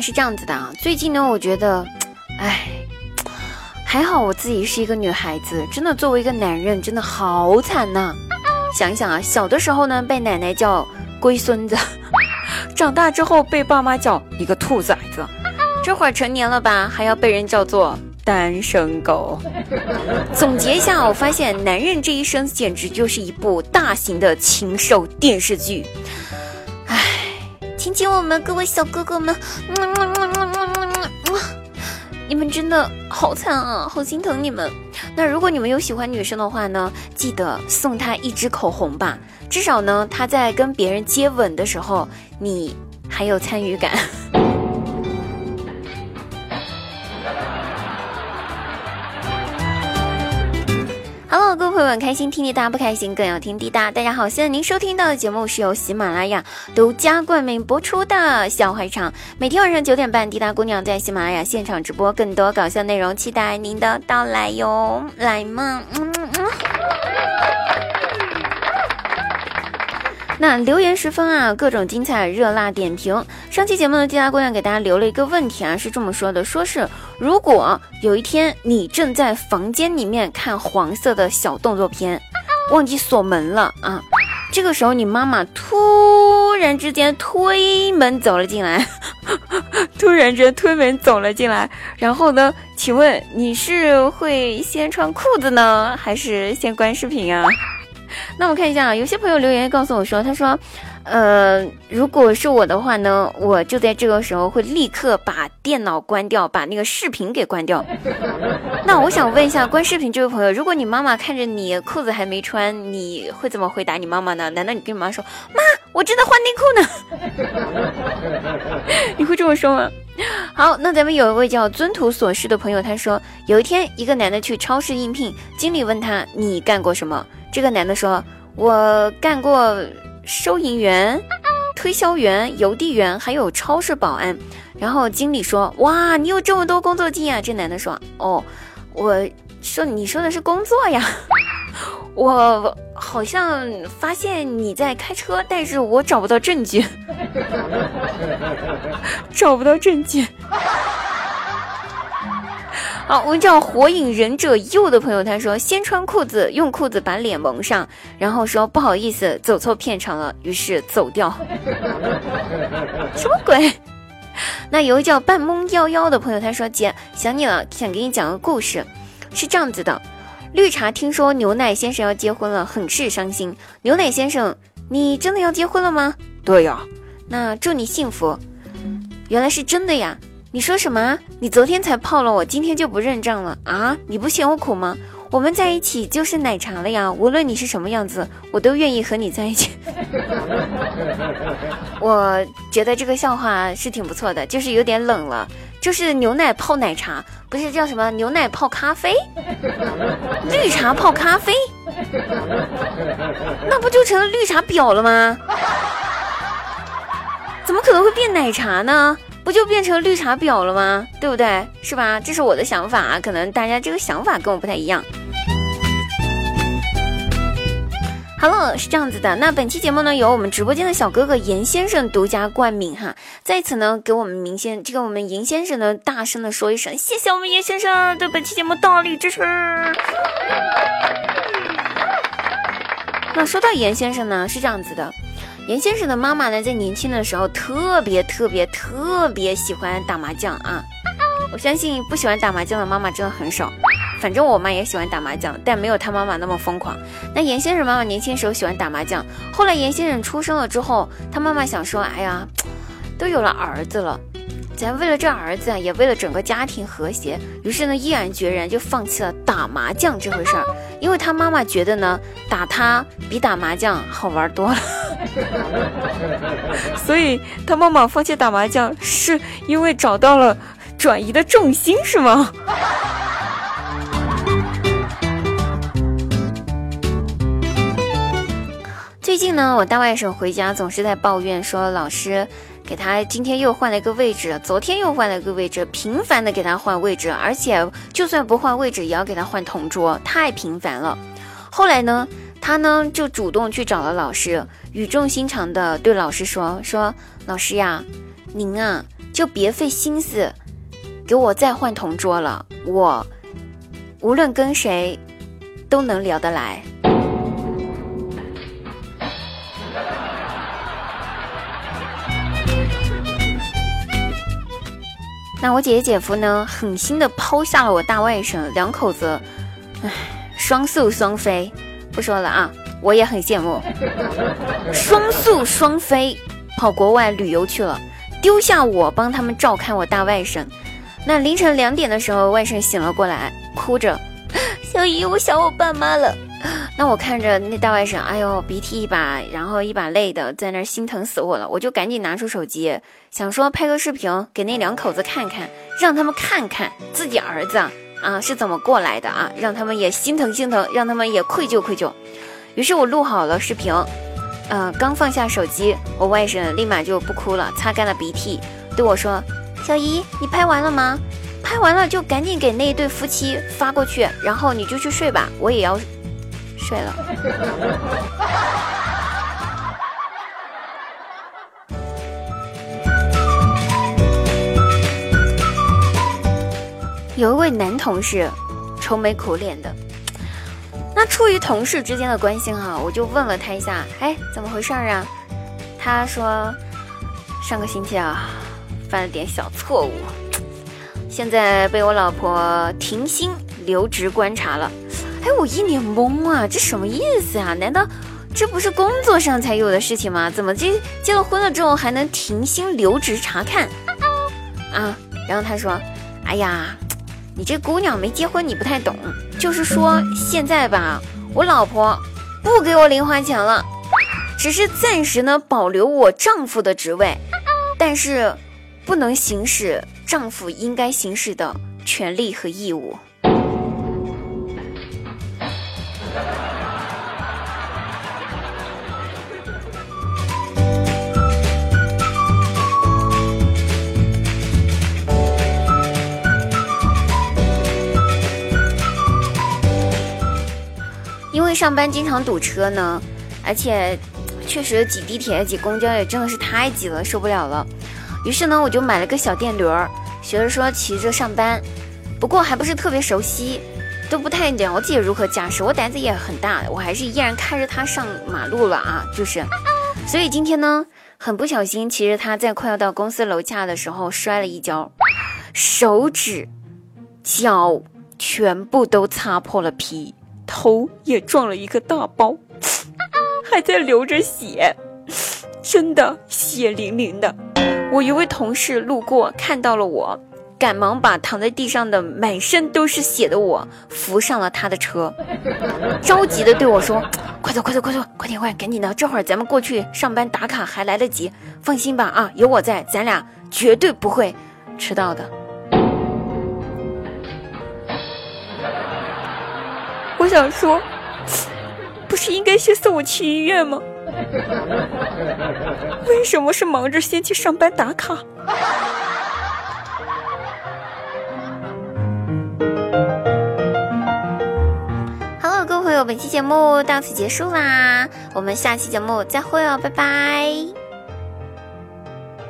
是这样子的啊，最近呢，我觉得，哎，还好我自己是一个女孩子，真的作为一个男人，真的好惨呐。想一想啊，小的时候呢，被奶奶叫龟孙子，长大之后被爸妈叫一个兔崽子，这会儿成年了吧，还要被人叫做单身狗。总结一下，我发现男人这一生简直就是一部大型的禽兽电视剧。唉，亲亲我们各位小哥哥们，你们真的好惨啊，好心疼你们。那如果你们有喜欢女生的话呢，记得送她一支口红吧，至少呢，她在跟别人接吻的时候，你还有参与感。会很，开心听滴答不开心更要听滴答。大家好，现在您收听到的节目是由喜马拉雅独家冠名播出的笑话场，每天晚上九点半，滴答姑娘在喜马拉雅现场直播更多搞笑内容，期待您的到来哟，来嘛，嗯嗯。那留言十分啊，各种精彩热辣点评。上期节目呢，滴答姑娘给大家留了一个问题啊，是这么说的：说是如果有一天你正在房间里面看黄色的小动作片，忘记锁门了啊，这个时候你妈妈突然之间推门走了进来，突然之间推门走了进来，然后呢，请问你是会先穿裤子呢，还是先关视频啊？那我看一下啊，有些朋友留言告诉我说，他说，呃，如果是我的话呢，我就在这个时候会立刻把电脑关掉，把那个视频给关掉。那我想问一下，关视频这位朋友，如果你妈妈看着你裤子还没穿，你会怎么回答你妈妈呢？难道你跟你妈说，妈，我正在换内裤呢？你会这么说吗？好，那咱们有一位叫尊图所示的朋友，他说，有一天一个男的去超市应聘，经理问他，你干过什么？这个男的说：“我干过收银员、推销员、邮递员，还有超市保安。”然后经理说：“哇，你有这么多工作经验！”这男的说：“哦，我说你说的是工作呀，我好像发现你在开车，但是我找不到证据，找不到证据。”好，我们叫火影忍者右的朋友，他说先穿裤子，用裤子把脸蒙上，然后说不好意思，走错片场了，于是走掉。什么鬼？那有位叫半懵幺幺的朋友，他说姐想你了，想给你讲个故事，是这样子的：绿茶听说牛奶先生要结婚了，很是伤心。牛奶先生，你真的要结婚了吗？对呀。那祝你幸福。原来是真的呀。你说什么？你昨天才泡了我，今天就不认账了啊？你不嫌我苦吗？我们在一起就是奶茶了呀！无论你是什么样子，我都愿意和你在一起。我觉得这个笑话是挺不错的，就是有点冷了。就是牛奶泡奶茶，不是叫什么牛奶泡咖啡？绿茶泡咖啡，那不就成了绿茶婊了吗？怎么可能会变奶茶呢？不就变成绿茶婊了吗？对不对？是吧？这是我的想法啊，可能大家这个想法跟我不太一样。好了是这样子的，那本期节目呢，由我们直播间的小哥哥严先生独家冠名哈，在此呢，给我们明先这个我们严先生呢，大声的说一声，谢谢我们严先生对本期节目大力支持。那说到严先生呢，是这样子的。严先生的妈妈呢，在年轻的时候特别特别特别喜欢打麻将啊！我相信不喜欢打麻将的妈妈真的很少。反正我妈也喜欢打麻将，但没有她妈妈那么疯狂。那严先生妈妈年轻时候喜欢打麻将，后来严先生出生了之后，他妈妈想说：“哎呀，都有了儿子了。”咱为了这儿子啊，也为了整个家庭和谐，于是呢，毅然决然就放弃了打麻将这回事儿。因为他妈妈觉得呢，打他比打麻将好玩多了，所以他妈妈放弃打麻将，是因为找到了转移的重心，是吗？最近呢，我大外甥回家总是在抱怨说，老师。给他今天又换了一个位置，昨天又换了一个位置，频繁的给他换位置，而且就算不换位置，也要给他换同桌，太频繁了。后来呢，他呢就主动去找了老师，语重心长的对老师说：“说老师呀，您啊。”就别费心思给我再换同桌了。我无论跟谁都能聊得来。那我姐姐姐夫呢，狠心的抛下了我大外甥，两口子，唉，双宿双飞。不说了啊，我也很羡慕，双宿双飞，跑国外旅游去了，丢下我帮他们照看我大外甥。那凌晨两点的时候，外甥醒了过来，哭着：“ 小姨，我想我爸妈了。”那我看着那大外甥，哎呦，鼻涕一把，然后一把泪的，在那心疼死我了。我就赶紧拿出手机，想说拍个视频给那两口子看看，让他们看看自己儿子啊是怎么过来的啊，让他们也心疼心疼，让他们也愧疚愧疚。于是我录好了视频，嗯，刚放下手机，我外甥立马就不哭了，擦干了鼻涕，对我说：“小姨，你拍完了吗？拍完了就赶紧给那对夫妻发过去，然后你就去睡吧，我也要。”睡了。有一位男同事，愁眉苦脸的。那出于同事之间的关心哈，我就问了他一下，哎，怎么回事啊？他说，上个星期啊，犯了点小错误，现在被我老婆停薪留职观察了。哎，我一脸懵啊，这什么意思啊？难道这不是工作上才有的事情吗？怎么这结了婚了之后还能停薪留职查看？啊，然后他说：“哎呀，你这姑娘没结婚，你不太懂。就是说现在吧，我老婆不给我零花钱了，只是暂时呢保留我丈夫的职位，但是不能行使丈夫应该行使的权利和义务。”因为上班经常堵车呢，而且确实挤地铁、挤公交也真的是太挤了，受不了了。于是呢，我就买了个小电驴儿，学着说骑着上班。不过还不是特别熟悉，都不太了解如何驾驶。我胆子也很大，我还是依然开着它上马路了啊！就是，所以今天呢，很不小心骑着它在快要到公司楼下的时候摔了一跤，手指、脚全部都擦破了皮。头也撞了一个大包，还在流着血，真的血淋淋的。我一位同事路过看到了我，赶忙把躺在地上的满身都是血的我扶上了他的车，着急的对我说：“快走快走快走，快点快，赶紧的，这会儿咱们过去上班打卡还来得及。放心吧啊，有我在，咱俩绝对不会迟到的。”我想说，不是应该先送我去医院吗？为什么是忙着先去上班打卡？Hello，各位朋友，本期节目到此结束啦，我们下期节目再会哦，拜拜。